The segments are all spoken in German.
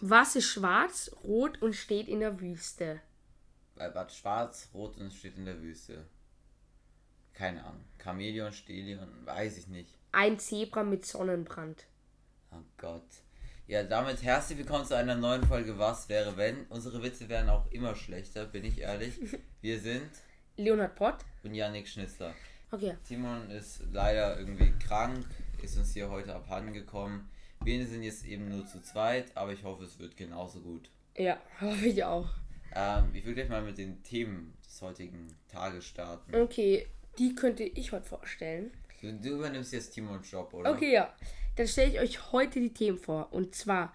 Was ist schwarz, rot und steht in der Wüste? Weil was schwarz, rot und steht in der Wüste. Keine Ahnung. Chamäleon, Stelion, weiß ich nicht. Ein Zebra mit Sonnenbrand. Oh Gott. Ja, damit herzlich willkommen zu einer neuen Folge Was wäre wenn. Unsere Witze werden auch immer schlechter, bin ich ehrlich. Wir sind Leonhard Pott. und Yannick Schnitzler. Okay. Timon ist leider irgendwie krank, ist uns hier heute abhanden gekommen. Wir sind jetzt eben nur zu zweit, aber ich hoffe, es wird genauso gut. Ja, hoffe ich auch. Ähm, ich will gleich mal mit den Themen des heutigen Tages starten. Okay, die könnte ich heute vorstellen. Du, du übernimmst jetzt Timons Job, oder? Okay, ja. Dann stelle ich euch heute die Themen vor. Und zwar.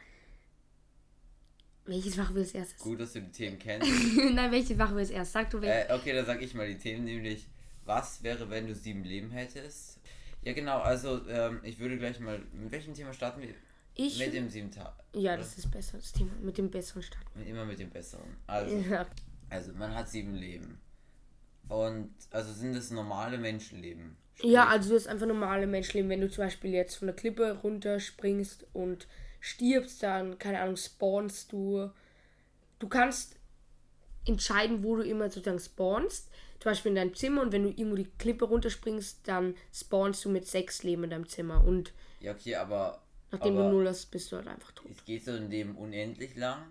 Welches Fach will es erstes? Gut, dass du die Themen kennst. Nein, welches Fach will es erst? Sag du welches. Äh, okay, dann sag ich mal die Themen, nämlich was wäre, wenn du sieben Leben hättest? Ja, genau, also ähm, ich würde gleich mal, mit welchem Thema starten wir? ich. Mit dem sieben Tag. ja, das ist besser, das Thema. Mit dem besseren Start. Immer mit dem besseren. Also, Ja. also man hat sieben Leben. Und also sind das normale Menschenleben. ja, also du hast einfach normale Menschenleben. Wenn du zum Beispiel jetzt von der Klippe runterspringst und stirbst, dann, keine Ahnung, spawnst du. Du kannst entscheiden, wo du immer sozusagen spawnst. Zum Beispiel in deinem Zimmer und wenn du irgendwo die Klippe runterspringst, dann spawnst du mit sechs Leben in deinem Zimmer. Und Ja, okay, aber, nachdem aber du null hast, bist du halt einfach tot. es geht so ein Leben unendlich lang.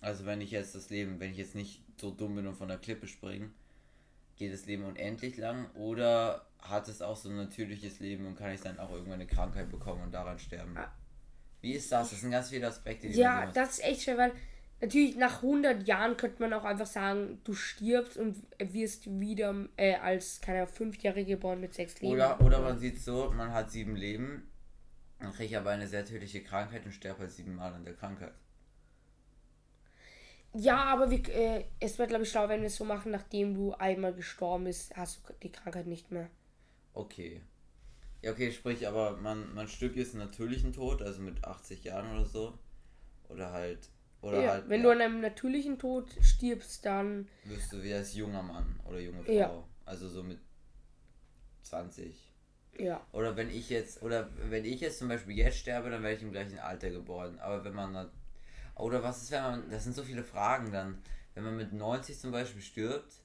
Also wenn ich jetzt das Leben, wenn ich jetzt nicht so dumm bin und von der Klippe springe, geht das Leben unendlich lang oder hat es auch so ein natürliches Leben und kann ich dann auch irgendwann eine Krankheit bekommen und daran sterben? Ah. Wie ist das? Das sind ganz viele Aspekte, die Ja, das ist echt schwer, weil natürlich nach 100 Jahren könnte man auch einfach sagen, du stirbst und wirst wieder äh, als keine Fünfjährige geboren mit sechs Leben. Oder, oder man sieht so, man hat sieben Leben, dann kriege ich aber eine sehr tödliche Krankheit und sterbe halt siebenmal an der Krankheit. Ja, aber wir, äh, es wäre, glaube ich, schlau, wenn wir es so machen, nachdem du einmal gestorben bist, hast du die Krankheit nicht mehr. Okay. Ja, okay, sprich, aber man, man stirbt jetzt einen natürlichen Tod, also mit 80 Jahren oder so. Oder halt. Oder ja, halt. wenn ja, du an einem natürlichen Tod stirbst, dann. wirst du wie als junger Mann oder junge Frau. Ja. Also so mit 20. Ja. Oder wenn ich jetzt, oder wenn ich jetzt zum Beispiel jetzt sterbe, dann werde ich im gleichen Alter geboren. Aber wenn man dann, oder was ist, wenn man, das sind so viele Fragen dann, wenn man mit 90 zum Beispiel stirbt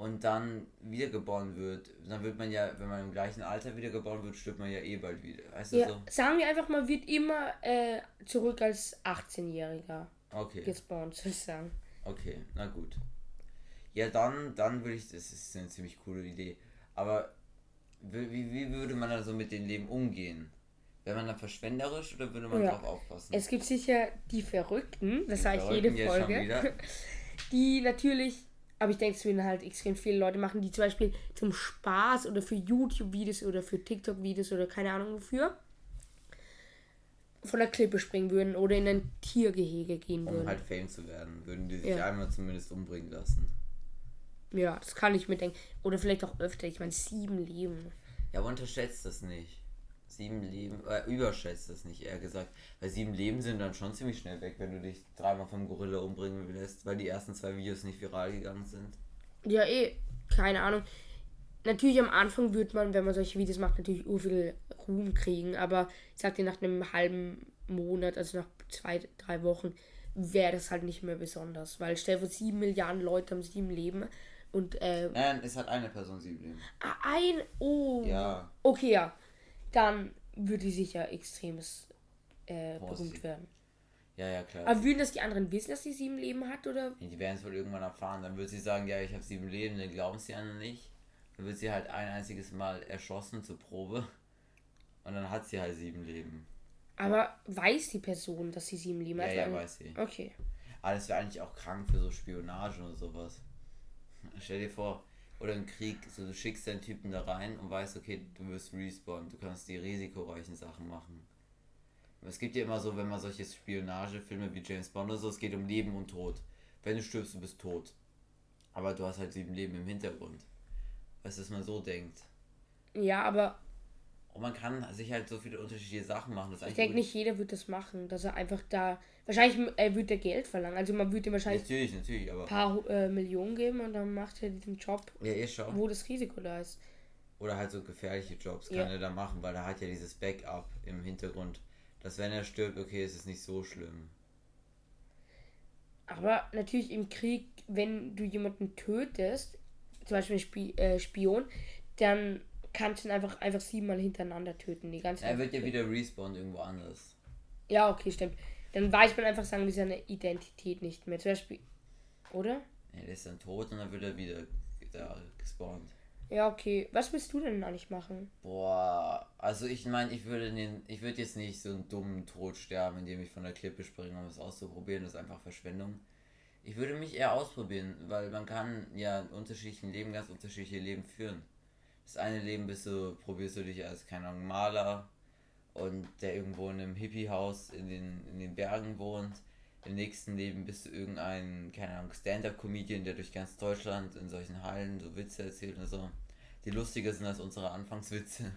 und dann wiedergeboren wird, dann wird man ja, wenn man im gleichen Alter wiedergeboren wird, stirbt man ja eh bald wieder. Weißt du ja. so? Sagen wir einfach mal, wird immer äh, zurück als 18-Jähriger Okay, gespawnt, soll ich sagen. okay, na gut. Ja, dann, dann würde ich, das ist eine ziemlich coole Idee. Aber wie, wie, würde man dann so mit dem Leben umgehen? Wäre man dann verschwenderisch oder würde man Ja. drauf aufpassen? Es gibt sicher die Verrückten, das sage ich jede Folge, die natürlich, aber ich denke, es würden halt extrem viele Leute machen, die zum Beispiel zum Spaß oder für YouTube-Videos oder für TikTok-Videos oder keine Ahnung wofür von der Klippe springen würden oder in ein Tiergehege gehen um würden. halt Fame zu werden, würden die sich Ja. einmal zumindest umbringen lassen. Ja, das kann ich mir denken. Oder vielleicht auch öfter. Ich meine, sieben Leben. Ja, aber unterschätzt das nicht. Sieben Leben, äh, überschätzt das nicht, eher gesagt. Weil sieben Leben sind dann schon ziemlich schnell weg, wenn du dich dreimal vom Gorilla umbringen lässt, weil die ersten zwei Videos nicht viral gegangen sind. Ja, eh, keine Ahnung. Natürlich am Anfang wird man, wenn man solche Videos macht, natürlich ur viel Ruhm kriegen, aber ich sag dir, nach einem halben Monat, also nach zwei, drei Wochen, wäre das halt nicht mehr besonders. Weil stell dir vor, sieben Milliarden Leute haben sieben Leben und äh, Nein, es hat eine Person sieben Leben. ah, ein, oh, Ja, okay, ja, dann würde die sicher extremes äh, Boah, berühmt sie- werden. ja, ja, klar. Aber würden das die anderen wissen, dass sie sieben Leben hat, oder? Die werden es wohl irgendwann erfahren. Dann wird sie sagen, ja, ich habe sieben Leben, dann glauben sie anderen nicht. Dann wird sie halt ein einziges Mal erschossen zur Probe. Und dann hat sie halt sieben Leben. Aber weiß die Person, dass sie sieben Leben Ja, hat? ja, Weil- weiß sie. Okay. Aber das wäre eigentlich auch krank für so Spionage oder sowas. Stell dir vor, oder im Krieg, so du schickst deinen Typen da rein und weißt, okay, du wirst respawn, du kannst die risikoreichen Sachen machen. Es gibt ja immer so, wenn man solche Spionagefilme wie James Bond oder so, es geht um Leben und Tod. Wenn du stirbst, du bist tot. Aber du hast halt sieben Leben im Hintergrund. Weißt du, dass man so denkt. Ja, aber Und man kann sich halt so viele unterschiedliche Sachen machen. Ich denke nicht jeder wird das machen, dass er einfach da. Wahrscheinlich äh, wird er Geld verlangen. Also man würde ihm wahrscheinlich Natürlich, natürlich, aber. ein paar äh, Millionen geben und dann macht er diesen Job, Ja, eh schon. wo das Risiko da ist. Oder halt so gefährliche Jobs kann Ja. er da machen, weil er hat ja dieses Backup im Hintergrund. Dass wenn er stirbt, okay, ist es nicht so schlimm. Aber natürlich im Krieg, wenn du jemanden tötest, zum Beispiel ein Spi äh, Spion, dann kannst du ihn einfach, einfach siebenmal hintereinander töten. Die ganze Er wird ja wieder respawn irgendwo anders. Ja, okay, stimmt. Dann weiß man einfach sagen, wie seine Identität nicht mehr. Zum Beispiel. Oder? Ja, der ist dann tot und dann wird er wieder da gespawnt. Ja, okay. Was willst du denn eigentlich machen? Boah, also ich meine, ich würde den, ich würde jetzt nicht so einen dummen Tod sterben, indem ich von der Klippe springe, um es auszuprobieren. Das ist einfach Verschwendung. Ich würde mich eher ausprobieren, weil man kann ja unterschiedlichen Leben ganz unterschiedliche Leben führen. Das eine Leben bist du, probierst du dich als, keine Ahnung, Maler und der irgendwo in einem Hippie-Haus in den, in den Bergen wohnt. Im nächsten Leben bist du irgendein, keine Ahnung, Stand-Up-Comedian, der durch ganz Deutschland in solchen Hallen so Witze erzählt und so, die lustiger sind als unsere Anfangswitze.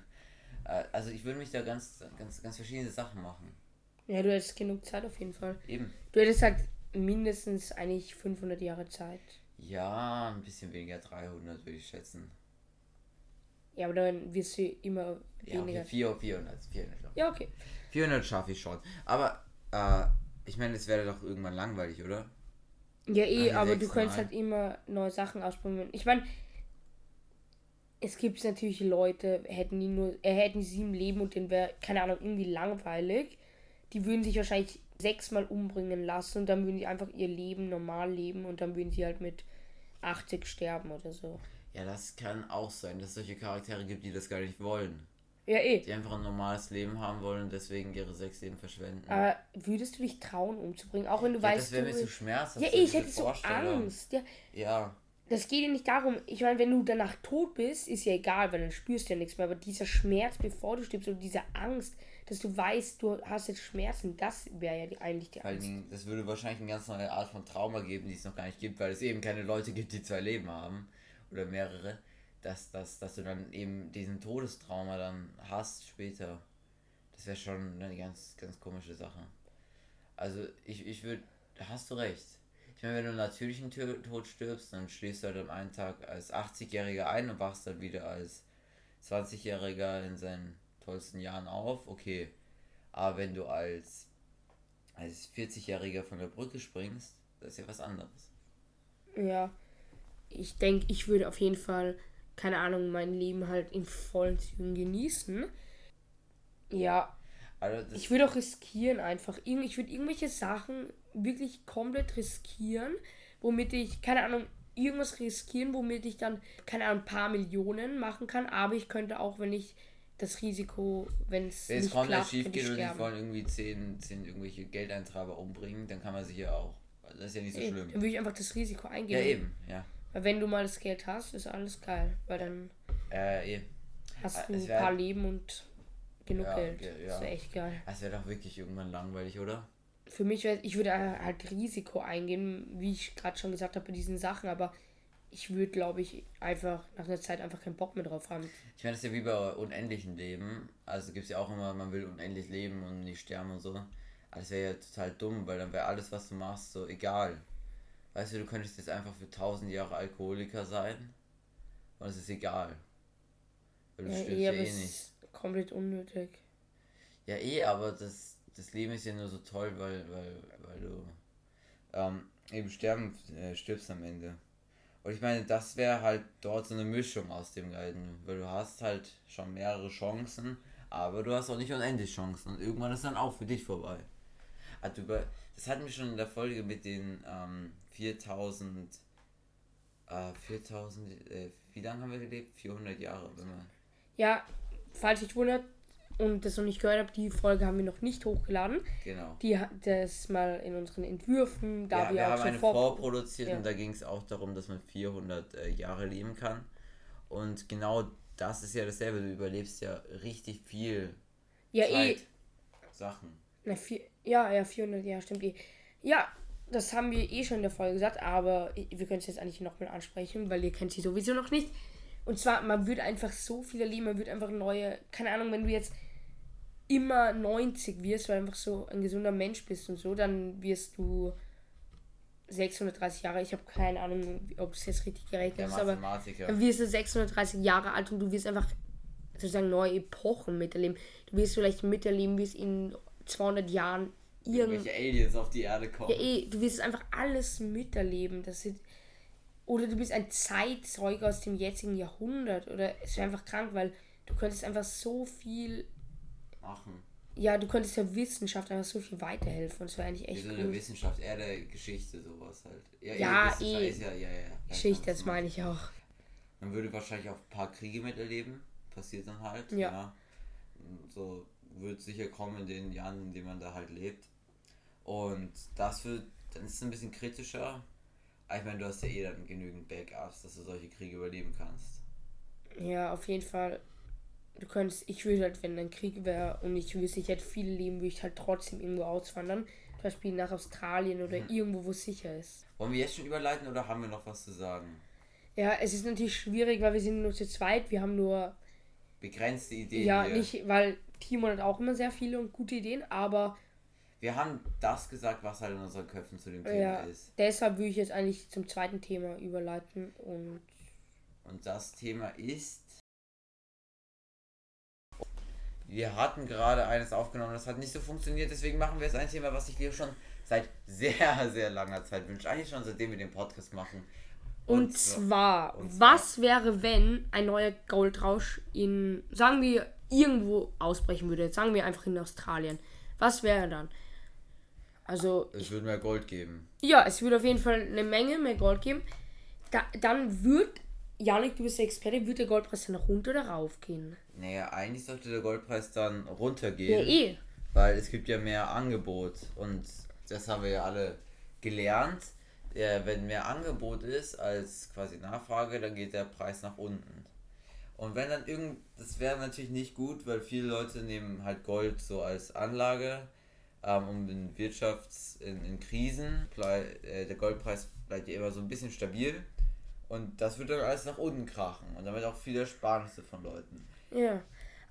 Äh, Also ich würde mich da ganz, ganz, ganz verschiedene Sachen machen. Ja, du hättest genug Zeit auf jeden Fall. Eben. Du hättest halt mindestens eigentlich 500 Jahre Zeit. Ja, ein bisschen weniger, 300 würde ich schätzen. Ja, aber dann wirst du immer Ja, weniger. okay, 400, 400, 400. glaub ich. Ja, okay. 400 schaffe ich schon. Aber, äh, ich meine, es wäre doch irgendwann langweilig, oder? Ja, eh, aber du könntest Mal. halt immer neue Sachen ausprobieren. Ich meine, es gibt natürlich Leute, hätten die nur, äh, hätten die sieben Leben und denen wäre, keine Ahnung, irgendwie langweilig. Die würden sich wahrscheinlich sechsmal umbringen lassen und dann würden die einfach ihr Leben normal leben und dann würden sie halt mit 80 sterben oder so. Ja, das kann auch sein, dass es solche Charaktere gibt, die das gar nicht wollen. Ja, eh. Die einfach ein normales Leben haben wollen und deswegen ihre sechs Leben verschwenden. Aber würdest du dich trauen, umzubringen? Auch wenn du ja, weißt, das wäre mir du. zu schmerzhaft. ja, so ich hätte so. Angst. Ja, Ja, das geht ja nicht darum. Ich meine, wenn du danach tot bist, ist ja egal, weil dann spürst du ja nichts mehr. Aber dieser Schmerz, bevor du stirbst, oder diese Angst, dass du weißt, du hast jetzt Schmerzen, das wäre ja die, eigentlich die Angst. Dingen, das würde wahrscheinlich eine ganz neue Art von Trauma geben, die es noch gar nicht gibt, weil es eben keine Leute gibt, die zwei Leben haben oder mehrere, dass, dass, dass du dann eben diesen Todestrauma dann hast später. Das wäre schon eine ganz, ganz komische Sache. Also ich, ich würde, da hast du recht. Ich meine, wenn du einen natürlichen Tod stirbst, dann schläfst du halt am einen Tag als 80-Jähriger ein und wachst dann wieder als 20-Jähriger in seinen tollsten Jahren auf, okay. Aber wenn du als, als 40-Jähriger von der Brücke springst, das ist ja was anderes. Ja. Ich denke, ich würde auf jeden Fall, keine Ahnung, mein Leben halt in vollen Zügen genießen. Ja, Also Ich würde auch riskieren einfach. Ich würde irgendwelche Sachen wirklich komplett riskieren, womit ich, keine Ahnung, irgendwas riskieren, womit ich dann, keine Ahnung, ein paar Millionen machen kann. Aber ich könnte auch, wenn ich das Risiko, wenn es wenn es nicht komplett klappt, schief geht und die wollen irgendwie 10, 10 irgendwelche Geldeintreiber umbringen, dann kann man sich ja auch. Das ist ja nicht so schlimm. Dann würde ich einfach das Risiko eingehen. Ja, eben, ja. Weil wenn du mal das Geld hast, ist alles geil. Weil dann Äh, eben. hast Ah, du es ein paar Leben und genug Ja, Geld. ge- Das ja. wäre echt geil. Das wäre doch wirklich irgendwann langweilig, oder? für mich wäre, ich würde halt Risiko eingehen, wie ich gerade schon gesagt habe, bei diesen Sachen, aber ich würde, glaube ich, einfach nach einer Zeit einfach keinen Bock mehr drauf haben. Ich meine, das ist ja wie bei unendlichen Leben. Also gibt es ja auch immer, man will unendlich leben und nicht sterben und so. Aber das wäre ja total dumm, weil dann wäre alles, was du machst, so egal. Weißt du, du könntest jetzt einfach für tausend Jahre Alkoholiker sein und es ist egal. Weil du Ja, stirbst eh, ja eh nicht. komplett unnötig. Ja, eh, aber das, das Leben ist ja nur so toll, weil, weil, weil du ähm, eben sterben, äh, stirbst am Ende. Und ich meine, das wäre halt dort so eine Mischung aus dem Ganzen, weil du hast halt schon mehrere Chancen, aber du hast auch nicht unendlich Chancen und irgendwann ist dann auch für dich vorbei. Also über, das hatten wir schon in der Folge mit den ähm, 4000, äh, 4000, äh, wie lange haben wir gelebt? 400 Jahre. Ja, falls ich wundert und das noch nicht gehört habt, die Folge haben wir noch nicht hochgeladen. Genau. Die hat das mal in unseren Entwürfen, da ja, wir, wir haben eine vor vorproduziert ja. und da ging es auch darum, dass man 400 äh, Jahre leben kann. Und genau das ist ja dasselbe. Du überlebst ja richtig viel Ja, eh. Zeit, Sachen. Na, vier, ja, ja, 400, ja, stimmt eh. Ja, das haben wir eh schon in der Folge gesagt, aber wir können es jetzt eigentlich nochmal ansprechen, weil ihr kennt sie sowieso noch nicht. Und zwar, man würde einfach so viel erleben, man würde einfach neue, keine Ahnung, wenn du jetzt immer 90 wirst, weil du einfach so ein gesunder Mensch bist und so, dann wirst du 630 Jahre, ich habe keine Ahnung, ob es jetzt richtig gerechnet ist, aber dann wirst du 630 Jahre alt und du wirst einfach sozusagen neue Epochen miterleben. Du wirst vielleicht miterleben, wie es in 200 Jahren irgendwelche Aliens auf die Erde kommen. Ja, eh, du wirst einfach alles miterleben. Das sind, oder du bist ein Zeitzeuge aus dem jetzigen Jahrhundert. Oder es wäre einfach krank, weil du könntest einfach so viel machen. Ja, du könntest der Wissenschaft einfach so viel weiterhelfen. Und es wäre eigentlich echt Wieso cool. der Wissenschaft, eher der Geschichte, sowas halt. Ja, Wissenschaft eh. Ist ja, ja, ja, ja. Geschichte, das meine ich auch. Man würde wahrscheinlich auch ein paar Kriege miterleben. Passiert dann halt. Ja. So wird sicher kommen in den Jahren, in denen man da halt lebt. Und das wird, dann ist es ein bisschen kritischer. Aber ich meine, du hast ja eh dann genügend Backups, dass du solche Kriege überleben kannst. Ja, auf jeden Fall. Du könntest, ich würde halt, wenn ein Krieg wäre und ich wüsste, ich hätte viele Leben, würde ich halt trotzdem irgendwo auswandern. Zum Beispiel nach Australien oder Mhm. irgendwo, wo es sicher ist. Wollen wir jetzt schon überleiten oder haben wir noch was zu sagen? Ja, es ist natürlich schwierig, weil wir sind nur zu zweit. Wir haben nur, Begrenzte Ideen. ja, hier. nicht, weil Timon hat auch immer sehr viele und gute Ideen, aber Wir haben das gesagt, was halt in unseren Köpfen zu dem Thema ja, ist. deshalb würde ich jetzt eigentlich zum zweiten Thema überleiten und Und das Thema ist. Wir hatten gerade eines aufgenommen, das hat nicht so funktioniert, deswegen machen wir jetzt ein Thema, was ich dir schon seit sehr, sehr langer Zeit wünsche. Eigentlich schon seitdem wir den Podcast machen. Und, so- zwar, und zwar- was wäre, wenn ein neuer Goldrausch in, sagen wir, irgendwo ausbrechen würde? Sagen wir einfach in Australien. Was wäre dann? Also, Es würde mehr Gold geben. ja, es würde auf jeden Fall eine Menge mehr Gold geben. Da, dann wird, Janik, du bist der Experte, wird der Goldpreis dann runter oder rauf gehen? Naja, eigentlich sollte der Goldpreis dann Ja, runtergehen, eh. weil es gibt ja mehr Angebot und das haben wir ja alle gelernt. Ja, wenn mehr Angebot ist als quasi Nachfrage, dann geht der Preis nach unten. Und wenn dann irgend, das wäre natürlich nicht gut, weil viele Leute nehmen halt Gold so als Anlage, ähm, um in Wirtschafts-, in, in Krisen, äh, der Goldpreis bleibt ja immer so ein bisschen stabil und das wird dann alles nach unten krachen und damit auch viele Ersparnisse von Leuten. Ja.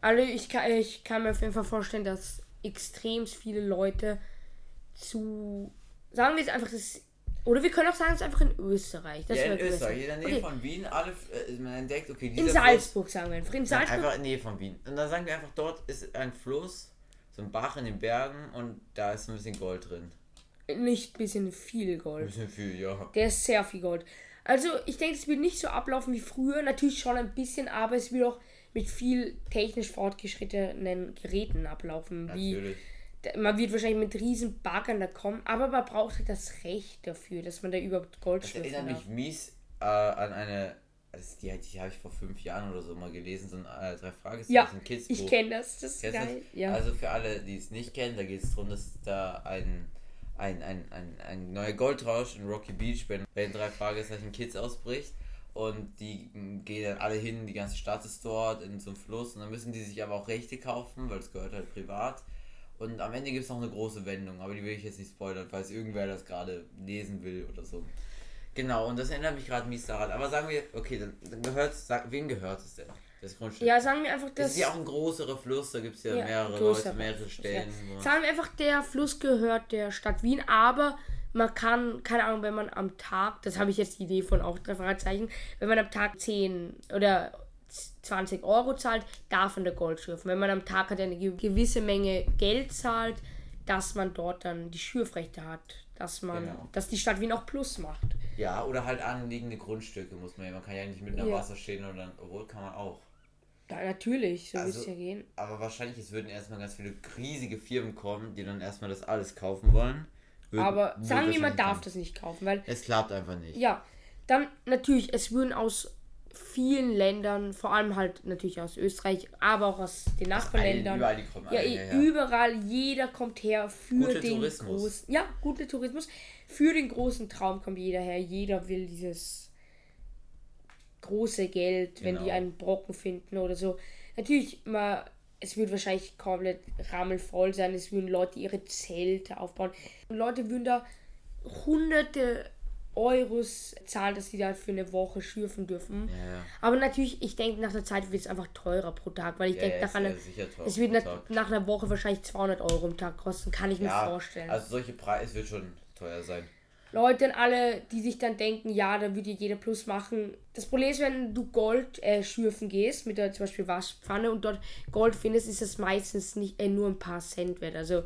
Also ich kann, ich kann mir auf jeden Fall vorstellen, dass extrem viele Leute zu. Sagen wir jetzt einfach das. Oder wir können auch sagen, es ist einfach in Österreich. Das ja, in. Österreich, in der Nähe Okay, von Wien, alle, äh, man entdeckt, okay, In Fluss- Salzburg sagen wir einfach. In Nein, Salzburg. einfach in der Nähe von Wien. Und dann sagen wir einfach, dort ist ein Fluss, so ein Bach in den Bergen und da ist ein bisschen Gold drin. Nicht ein bisschen viel Ein Gold. bisschen viel, ja. Der ist sehr viel Gold. Also, ich denke, es wird nicht so ablaufen wie früher. Natürlich schon ein bisschen, aber es wird auch mit viel technisch fortgeschrittenen Geräten ablaufen. Wie, Natürlich. da- man wird wahrscheinlich mit riesen Baggern da kommen, aber man braucht halt das Recht dafür, dass man da überhaupt Gold Das schürfen erinnert mich mies äh, an eine, also die, die habe ich vor fünf Jahren oder so mal gelesen, so ein äh, drei Fragezeichen Ja, Kids ich Buch. kenne das. Das ist Kennst geil. das? Ja. Also für alle, die es nicht kennen, da geht es darum, dass da ein, ein, ein, ein, ein neuer Goldrausch in Rocky Beach bei den drei Fragezeichen Kids ausbricht. Und die gehen dann alle hin, die ganze Stadt ist dort in so einem Fluss. Und dann müssen die sich aber auch Rechte kaufen, weil es gehört halt privat. Und am Ende gibt es noch eine große Wendung, aber die will ich jetzt nicht spoilern, falls irgendwer das gerade lesen will oder so. Genau, und das erinnert mich gerade mies daran. Aber sagen wir, okay, dann, dann gehört sag, wem gehört es denn? Das Grundstück. ja, sagen wir einfach, Das dass. ist ja auch ein größerer Fluss, da gibt es ja, Ja, mehrere Leute, mehrere Stellen. man- Sagen wir einfach, der Fluss gehört der Stadt Wien, aber man kann, keine Ahnung, wenn man am Tag, das habe ich jetzt die Idee von auch drei Fragezeichen, wenn man am Tag 10 oder 20 Euro zahlt, darf man der Gold schürfen. Wenn man am Tag halt eine ge- gewisse Menge Geld zahlt, dass man dort dann die Schürfrechte hat, dass man, Genau. dass die Stadt Wien auch Plus macht. Ja, oder halt anliegende Grundstücke muss man ja. Man kann ja nicht mit einer Ja. Wasser stehen und dann, obwohl kann man auch. Ja, natürlich, so Also- wird es ja gehen. Aber wahrscheinlich, es würden erstmal ganz viele riesige Firmen kommen, die dann erstmal das alles kaufen wollen. Würden- Aber sagen wir, man darf das nicht kaufen, weil Es klappt einfach nicht. Ja, dann natürlich, es würden aus vielen Ländern, vor allem halt natürlich aus Österreich, aber auch aus den Nachbarländern. überall die kommen ja, alle eh, hierher. überall, jeder kommt her für Guter den Tourismus. großen. Ja, guter Tourismus. Für den großen Traum kommt jeder her. Jeder will dieses große Geld, wenn die Genau. einen Brocken finden oder so. Natürlich, mal, es wird wahrscheinlich komplett rammelvoll sein. Es würden Leute ihre Zelte aufbauen. Und Leute würden da hunderte Euros zahlen, dass sie da für eine Woche schürfen dürfen. Ja. Aber natürlich, ich denke, nach der Zeit wird es einfach teurer pro Tag, weil ich Ja, denke, ja, nach einer, es wird nach, nach einer Woche wahrscheinlich 200 Euro im Tag kosten, kann ich mir vorstellen. also solche Preise wird schon teuer sein. Leute, und alle, die sich dann denken, ja, da würde jeder Plus machen. Das Problem ist, wenn du Gold äh, schürfen gehst, mit der zum Beispiel Waschpfanne und dort Gold findest, ist das meistens nicht äh, nur ein paar Cent wert. Also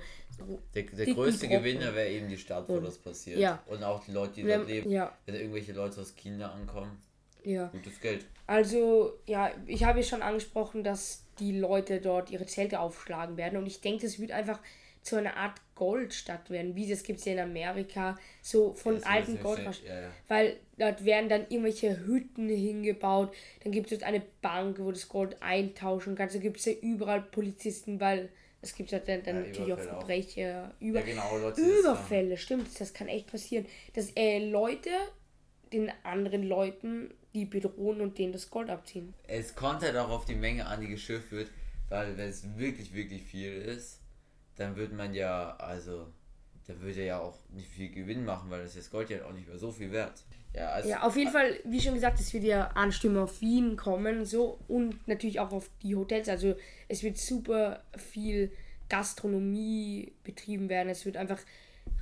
Der, der größte Brocken. Gewinner wäre eben die Stadt, wo Und- das passiert. ja. Und auch die Leute, die Wenn- dort leben. ja. Wenn da irgendwelche Leute aus China ankommen, Ja. gutes Geld. Also, ja, ich habe ja schon angesprochen, dass die Leute dort ihre Zelte aufschlagen werden. Und ich denke, das wird einfach zu einer Art Goldstadt werden. Wie das gibt es ja in Amerika, so von Das alten nicht, ja, ja. Weil dort werden dann irgendwelche Hütten hingebaut. Dann gibt es dort eine Bank, wo das Gold eintauschen kannst. Da gibt es ja überall Polizisten, weil es gibt ja dann, dann Ja, natürlich auch Überfälle auch. Verbrecher. Über Ja, genau, das ist. Überfälle, stimmt, das kann echt passieren. Dass äh, Leute den anderen Leuten die bedrohen und denen das Gold abziehen. Es kommt halt auch auf die Menge an, die geschürft wird, weil wenn es wirklich, wirklich viel ist, dann wird man ja, also, da würde ja auch nicht viel Gewinn machen, weil das das Gold ja auch nicht mehr so viel wert. Ja, also, Ja, auf jeden Fall, wie schon gesagt, es wird ja Anstimmung auf Wien kommen, so und natürlich auch auf die Hotels. Also es wird super viel Gastronomie betrieben werden. Es wird einfach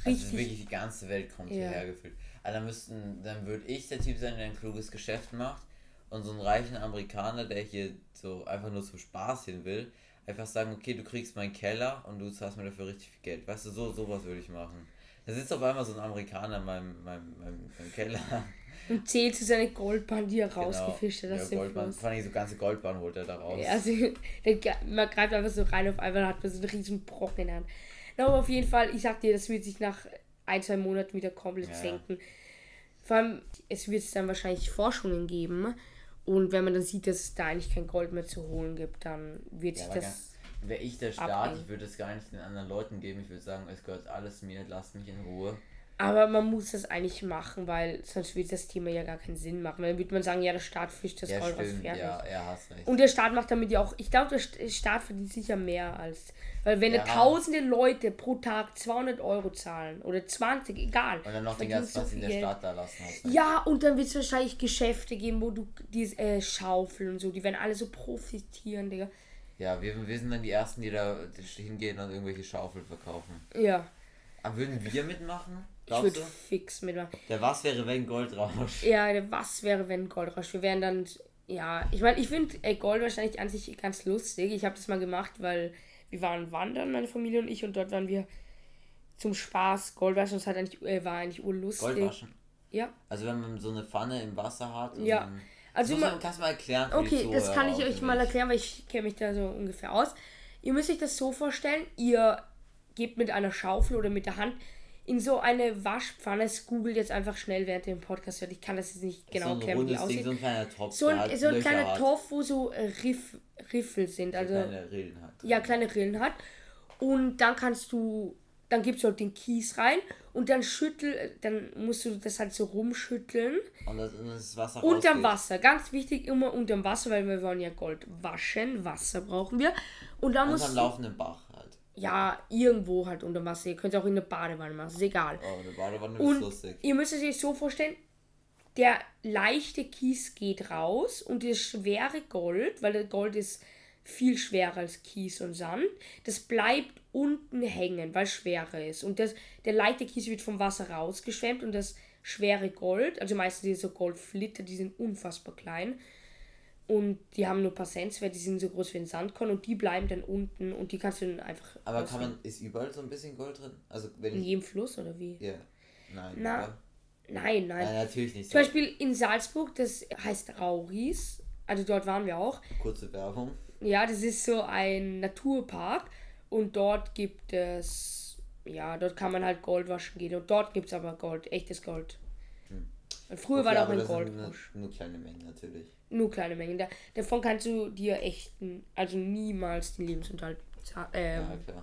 also richtig. wirklich die ganze Welt kommt Ja. hierher gefühlt. Also dann müssten, dann würde ich der Typ sein, der ein kluges Geschäft macht und so einen reichen Amerikaner, der hier so einfach nur zum Spaß hin will, einfach sagen, okay, du kriegst meinen Keller und du zahlst mir dafür richtig viel Geld. Weißt du, so sowas würde ich machen. Da sitzt auf einmal so ein Amerikaner in meinem, meinem, meinem, meinem Keller. und zählt zu seine Goldbahn, die er rausgefischt hat. Genau. Das ja, Goldbahn, vor allem so ganze Goldbahn holt er da raus. Ja, also man greift einfach so rein, auf einmal hat man so einen riesen Brocken in der Hand. Na, aber auf jeden Fall, ich sag dir, das wird sich nach ein, zwei Monaten wieder komplett ja. senken. Vor allem, es wird dann wahrscheinlich Forschungen geben. Und wenn man dann sieht, dass es da eigentlich kein Gold mehr zu holen gibt, dann wird Ja, sich das. Wäre ich der Staat, ich würde es gar nicht den anderen Leuten geben. Ich würde sagen, es gehört alles mir, lasst mich in Ruhe. Aber man muss das eigentlich machen, weil sonst wird das Thema ja gar keinen Sinn machen. Weil Dann würde man sagen, ja, der Staat fischt das ja, Gold stimmt, fertig. ja, ja, hast recht. Und der Staat macht damit ja auch, ich glaube, der St- Staat verdient sicher mehr als, weil wenn Ja. tausende Leute pro Tag 200 Euro zahlen oder 20, egal. und dann noch den ganzen so was in der. Stadt da lassen. Hast recht. Ja, und dann wird es wahrscheinlich Geschäfte geben, wo du die äh, Schaufeln und so, die werden alle so profitieren, Digga. Ja, wir, wir sind dann die Ersten, die da hingehen und irgendwelche Schaufeln verkaufen. Ja, Aber würden wir mitmachen? Ich Glaubst würde du? fix mitmachen. Der was wäre, wenn Gold rauscht? Ja, was wäre, wenn Goldrausch? Wir wären dann, ja, ich meine, ich finde Gold wahrscheinlich an sich ganz lustig. Ich habe das mal gemacht, weil wir waren wandern, meine Familie und ich, und dort waren wir zum Spaß Goldwaschen. Das hat eigentlich, äh, war eigentlich urlustig. Gold waschen. Ja, Also wenn man so eine Pfanne im Wasser hat. Ja. dann- also man, kannst mal erklären? okay, das kann ich euch mal ich. erklären, weil ich kenne mich da so ungefähr aus. Ihr müsst euch das so vorstellen, ihr gebt mit einer Schaufel oder mit der Hand in so eine Waschpfanne. Es googelt jetzt einfach schnell während dem Podcast hört. Ich kann das jetzt nicht genau so erklären, wie rundes Ding, aussieht. so ein kleiner Topf. So ein, halt so ein kleiner Topf, wo so äh, Riff, Riffel sind, also Kleine Rillen hat. ja, kleine Rillen hat. Und dann kannst du, dann gibst du halt den Kies rein und dann schüttel, dann musst du das halt so rumschütteln. Und das, und das Wasser Unterm. Wasser, ganz wichtig, immer unterm Wasser, weil wir wollen ja Gold waschen. Wasser brauchen wir. Und dann musst Unterm du, laufenden Bach. Ja, irgendwo halt unterm Wasser. Ihr könnt auch in der Badewanne machen, ist egal. Oh, eine Badewanne ist Und lustig. ihr müsst es euch so vorstellen, der leichte Kies geht raus und das schwere Gold, weil das Gold ist viel schwerer als Kies und Sand, das bleibt unten hängen, weil es schwerer ist. Und das, der leichte Kies wird vom Wasser rausgeschwemmt und das schwere Gold, also meistens diese Goldflitter, die sind unfassbar klein. Und die haben nur ein paar Cent, die sind so groß wie ein Sandkorn und die bleiben dann unten und die kannst du dann einfach Aber kann man, ist überall so ein bisschen Gold drin? Also wenn in jedem Fluss oder wie? Ja. Nein. Na? Nein, nein. Nein, natürlich nicht. Zum So. Beispiel in Salzburg, das heißt Rauris. Also dort waren wir auch. Kurze Werbung. Ja, das ist so ein Naturpark. Und dort gibt es, ja, dort kann man halt Gold waschen gehen. Und dort gibt es aber Gold, echtes Gold. Früher Okay, war da auch ein Goldbusch. Nur, nur kleine Mengen natürlich. Nur kleine Mengen. Da, davon kannst du dir echten, also niemals den Lebensunterhalt ähm, Ja,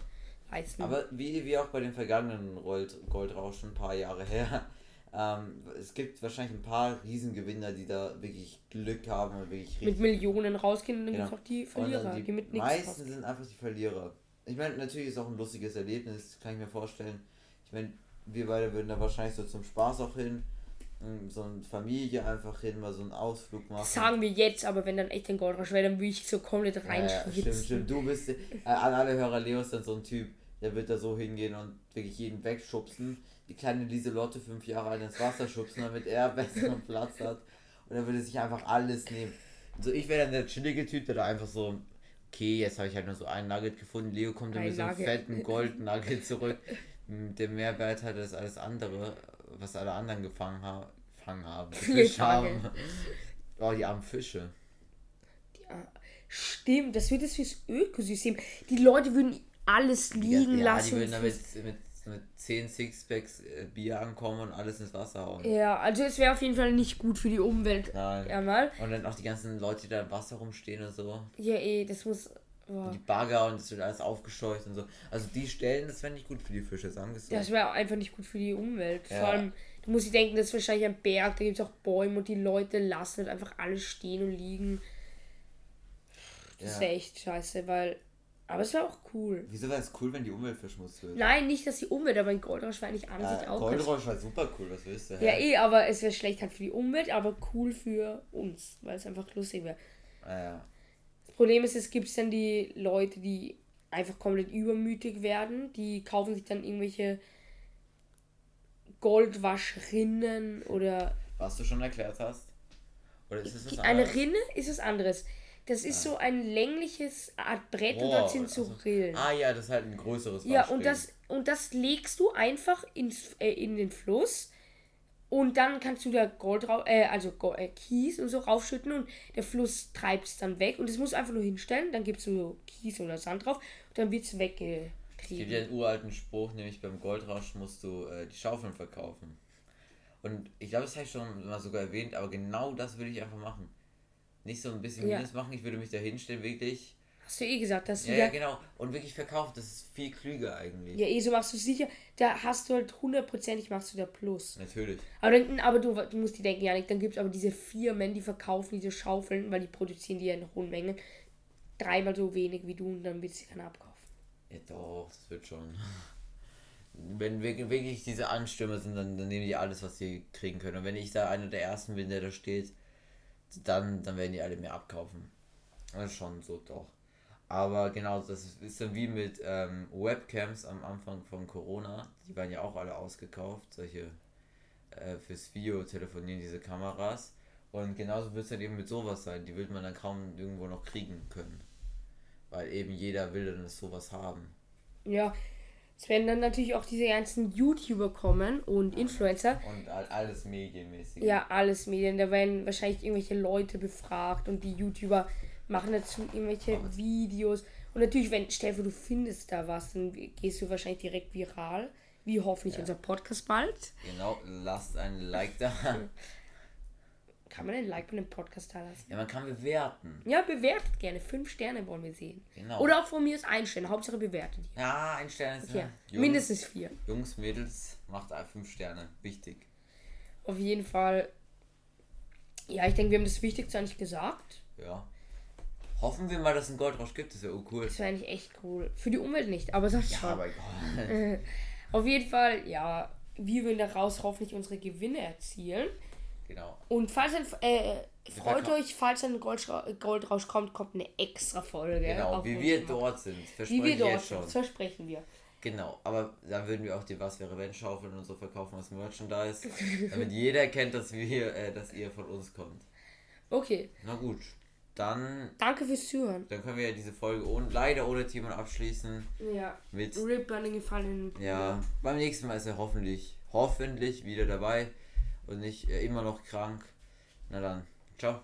leisten. Aber wie, wie auch bei den vergangenen Gold, Goldrauschen, ein paar Jahre her, ähm, es gibt wahrscheinlich ein paar Riesengewinner, die da wirklich Glück haben und wirklich mit Millionen rausgehen und dann Genau. gibt es auch die Verlierer, die, mit nichts meisten rausgehen. sind einfach die Verlierer. Ich meine, natürlich ist auch ein lustiges Erlebnis, kann ich mir vorstellen. Ich meine, wir beide würden da wahrscheinlich so zum Spaß auch hin, so eine Familie einfach hin, mal so einen Ausflug machen. Das sagen wir jetzt, aber wenn dann echt ein Goldrausch wäre, dann würde ich so komplett Ja, ja, reinschwitzen. stimmt, stimmt. Du bist, äh, an alle Hörer, Leo ist dann so ein Typ, der wird da so hingehen und wirklich jeden wegschubsen. Die kleine Lieselotte, fünf Jahre alt, ins Wasser schubsen, damit er besseren Platz hat. Und er würde sich einfach alles nehmen. So, ich wäre dann der chillige Typ, der da einfach so okay, jetzt habe ich halt nur so ein Nugget gefunden. Leo kommt dann mit so einem fetten Gold-Nugget zurück. Der Mehrwert hat das alles andere, was alle anderen gefangen, ha gefangen haben. Gefangen. haben. Oh, die armen Fische. Stimmt, das wird es fürs Ökosystem. Die Leute würden alles liegen ja, lassen. die würden damit mit, mit 10 Sixpacks äh, Bier ankommen und alles ins Wasser hauen. ja, also es wäre auf jeden Fall nicht gut für die Umwelt. Nein. Ja, mal. Und dann auch die ganzen Leute, die da im Wasser rumstehen und so. Ja, eh, das muss. Boah. Die Bagger und es wird alles aufgescheucht und so. Also die Stellen, das wäre nicht gut für die Fische, sagen wir so. Das wäre einfach nicht gut für die Umwelt. Ja. Vor allem, du musst dir denken, das ist wahrscheinlich ein Berg, da gibt es auch Bäume und die Leute lassen halt einfach alles stehen und liegen. Das Ja. wäre echt scheiße, weil. Aber es wäre auch cool. Wieso wäre es cool, wenn die Umwelt verschmutzt wird? Nein, nicht, dass die Umwelt, aber ein Goldrausch war eigentlich an sich Ja, auch ganz Goldrausch war super cool, was willst du? Ja, eh, aber es wäre schlecht halt für die Umwelt, aber cool für uns, weil es einfach lustig wäre. Ah, ja. Das Problem ist, es gibt dann die Leute, die einfach komplett übermütig werden. Die kaufen sich dann irgendwelche Goldwaschrinnen oder. Was du schon erklärt hast? Oder ist es was Eine anderes? Rinne ist was anderes. Das ist so ein längliches Art Brett und Rohr dort sind so so. Rillen. Ah ja, das ist halt ein größeres Ja, und das, und das legst du einfach ins, äh, in den Fluss. Und dann kannst du da Gold rau äh, also Go äh, Kies und so raufschütten und der Fluss treibt es dann weg. Und das musst du einfach nur hinstellen. Dann gibst du so Kies oder Sand drauf und dann wird es Es gibt ja weggetrieben. einen uralten Spruch, nämlich beim Goldrausch musst du äh, die Schaufeln verkaufen. Und ich glaube, das habe ich schon mal sogar erwähnt, aber genau das würde ich einfach machen. Nicht so ein bisschen Ja. Minus machen, ich würde mich da hinstellen, wirklich. Hast du eh gesagt, dass du Ja, ja, ja, genau. Und wirklich verkaufen, das ist viel klüger eigentlich. ja, eh so machst du sicher. Da hast du halt hundertprozentig machst du da Plus. Natürlich. Aber, dann, aber du, du musst dir denken, Janik, dann gibt es aber diese Firmen, die verkaufen diese Schaufeln, weil die produzieren die ja in hohen Mengen. Dreimal so wenig wie du und dann wird sie keiner abkaufen. Ja, doch, das wird schon. Wenn wir- wirklich diese Anstürme sind, dann, dann nehmen die alles, was sie kriegen können. Und wenn ich da einer der ersten bin, der da steht, dann, dann werden die alle mehr abkaufen. Das ist schon so, doch. Aber genau, das ist- dann wie mit ähm, Webcams am Anfang von Corona. Die waren ja auch alle ausgekauft, solche äh, fürs Video telefonieren, diese Kameras. Und genauso wird es dann eben mit sowas sein. Die wird man dann kaum irgendwo noch kriegen können. Weil eben jeder will dann sowas haben. Ja, es werden dann natürlich auch diese ganzen YouTuber kommen und Influencer. Und all- alles medienmäßig. Ja, alles Medien. Da werden wahrscheinlich irgendwelche Leute befragt und die YouTuber machen dazu irgendwelche Videos. Und natürlich, wenn, stell du findest da was, dann gehst du wahrscheinlich direkt viral. Wie hoffentlich unser Podcast bald. Genau, lasst ein Like da. Kann man ein Like bei einem Podcast da lassen? Ja, man kann bewerten. Ja, bewertet gerne. Fünf Sterne wollen wir sehen. Genau. Oder auch von mir ist ein Stern. Hauptsache bewertet. Ja, ein Stern ist Ja, ja. Jungs, mindestens vier. Jungs, Mädels, macht fünf Sterne. Wichtig. Auf jeden Fall. Ja, ich denke, wir haben das Wichtigste eigentlich gesagt. Ja. Hoffen wir mal, dass es einen Goldrausch gibt. Das wäre oh cool. Das wäre eigentlich echt cool. Für die Umwelt nicht, aber sonst Ja, schon. aber egal. Auf jeden Fall, ja, wir würden daraus hoffentlich unsere Gewinne erzielen. genau. Und falls ein, äh, freut euch, falls ein Goldra Goldrausch kommt, kommt eine extra Folge. Genau, wie wir dort sind. Wie Verspreche wir dort jetzt sind, schon. das versprechen wir. Genau, aber dann würden wir auch die Was wäre wenn Schaufeln und so verkaufen als Merchandise. damit jeder kennt, dass wir, äh, dass ihr von uns kommt. Okay, Na gut, dann, danke fürs Zuhören. dann können wir ja diese Folge ohne, leider ohne Timon abschließen. Ja, Mit Rip Burning gefallen. Ja, beim nächsten Mal ist er hoffentlich, hoffentlich wieder dabei und nicht äh, immer noch krank. Na dann, ciao.